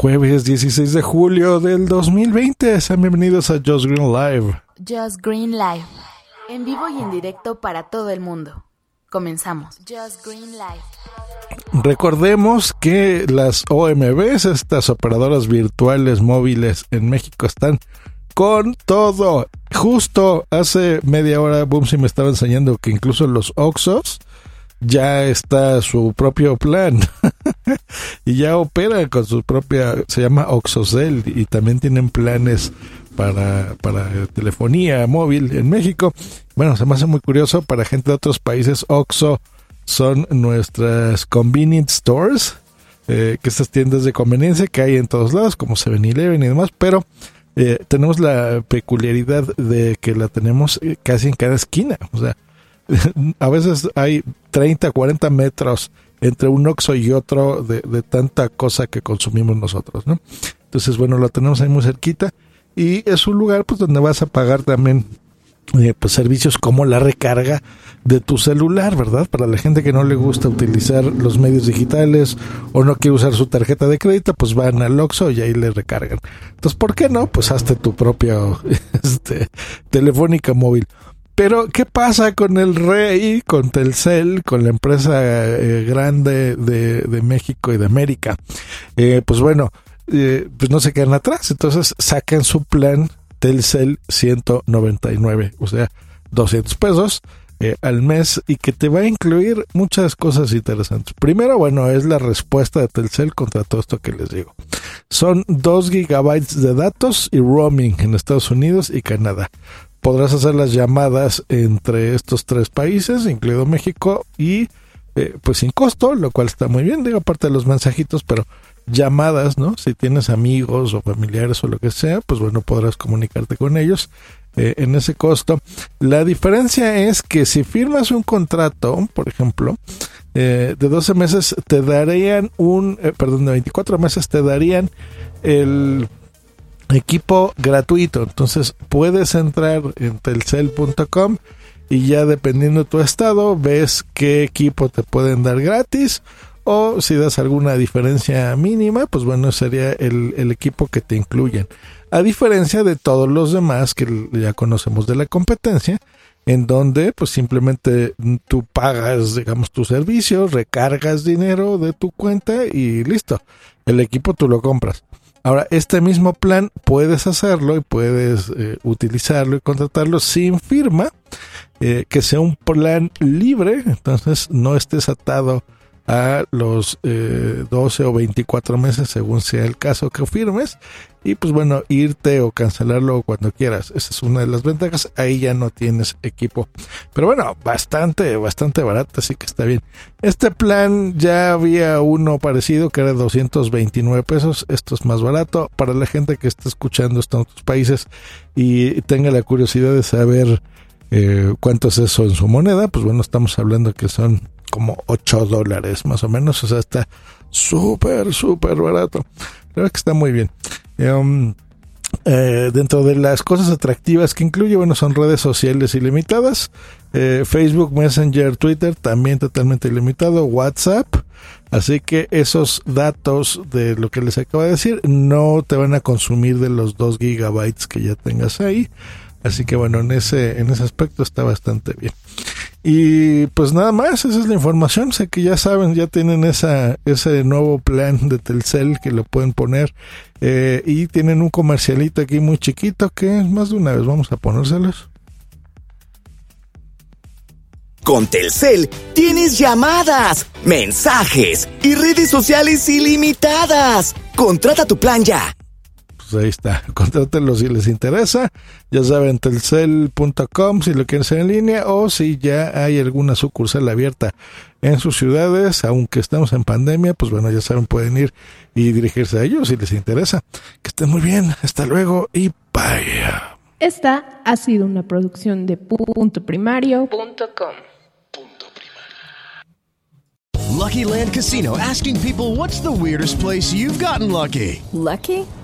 Jueves 16 de julio del 2020. Sean bienvenidos a Just Green Live. Just Green Live. En vivo y en directo para todo el mundo. Comenzamos. Just Green Live. Recordemos que las OMBs, estas operadoras virtuales móviles en México, están con todo. Justo hace media hora, Boomsy me estaba enseñando que incluso los Oxos ya está su propio plan y ya opera con su propia, se llama Oxocell y también tienen planes para, para telefonía móvil en México. Bueno, se me hace muy curioso para gente de otros países. Oxo son nuestras convenience stores, eh, que estas tiendas de conveniencia que hay en todos lados, como 7-Eleven y demás, pero eh, tenemos la peculiaridad de que la tenemos eh, casi en cada esquina. O sea, a veces hay 30, 40 metros entre un Oxxo y otro de, de, tanta cosa que consumimos nosotros, ¿no? Entonces, bueno, lo tenemos ahí muy cerquita y es un lugar pues donde vas a pagar también eh, pues servicios como la recarga de tu celular, ¿verdad? Para la gente que no le gusta utilizar los medios digitales o no quiere usar su tarjeta de crédito, pues van al Oxxo y ahí le recargan. Entonces, ¿por qué no? Pues hazte tu propia este, telefónica móvil. Pero, ¿qué pasa con el Rey, con Telcel, con la empresa eh, grande de, México y de América? Eh, pues bueno, eh, pues no se quedan atrás, entonces sacan su plan Telcel 199, o sea, 200 pesos eh, al mes y que te va a incluir muchas cosas interesantes. Primero, bueno, es la respuesta de Telcel contra todo esto que les digo. Son 2 gigabytes de datos y roaming en Estados Unidos y Canadá. Podrás hacer las llamadas entre estos tres países, incluido México, y eh, pues sin costo, lo cual está muy bien, digo, aparte de los mensajitos, pero llamadas, ¿no? Si tienes amigos o familiares o lo que sea, pues bueno, podrás comunicarte con ellos eh, en ese costo. La diferencia es que si firmas un contrato, por ejemplo, eh, de 12 meses te darían un, eh, perdón, de 24 meses te darían el equipo gratuito. Entonces puedes entrar en telcel.com y ya dependiendo de tu estado ves qué equipo te pueden dar gratis o si das alguna diferencia mínima, pues bueno, sería el, el, equipo que te incluyen. A diferencia de todos los demás que ya conocemos de la competencia, en donde pues simplemente tú pagas, digamos, tu servicio, recargas dinero de tu cuenta y listo. El equipo tú lo compras. Ahora, este mismo plan puedes hacerlo y puedes eh, utilizarlo y contratarlo sin firma, eh, que sea un plan libre, entonces no estés atado los eh, 12 o 24 meses según sea el caso que firmes. Y pues bueno irte o cancelarlo cuando quieras. Esa es una de las ventajas. Ahí ya no tienes equipo. Pero bueno bastante bastante barato así que está bien. Este plan ya había uno parecido que era 229 pesos. Esto es más barato. Para la gente que está escuchando esto en otros países y tenga la curiosidad de saber eh, cuánto es eso en su moneda pues bueno estamos hablando que son como 8 dólares más o menos, o sea, está súper, súper barato. Verdad que está muy bien. Um, eh, dentro de las cosas atractivas que incluye, bueno, son redes sociales ilimitadas, eh, Facebook, Messenger, Twitter, también totalmente ilimitado, WhatsApp, así que esos datos de lo que les acabo de decir no te van a consumir de los 2 gigabytes que ya tengas ahí. Así que bueno, en ese, en ese aspecto está bastante bien. Y pues nada más, esa es la información. Sé que ya saben, ya tienen esa, ese nuevo plan de Telcel que lo pueden poner. Eh, y tienen un comercialito aquí muy chiquito que más de una vez vamos a ponérselos. Con Telcel tienes llamadas, mensajes y redes sociales ilimitadas. Contrata tu plan ya. Pues ahí está. Contrátenlo si les interesa. Ya saben, telcel.com si lo quieren hacer en línea o si ya hay alguna sucursal abierta en sus ciudades, aunque estamos en pandemia, pues bueno, ya saben, pueden ir y dirigirse a ellos si les interesa. Que estén muy bien. Hasta luego y bye. Esta ha sido una producción de punto primario.com. Lucky Land Casino asking people what's the weirdest place you've gotten lucky? Lucky?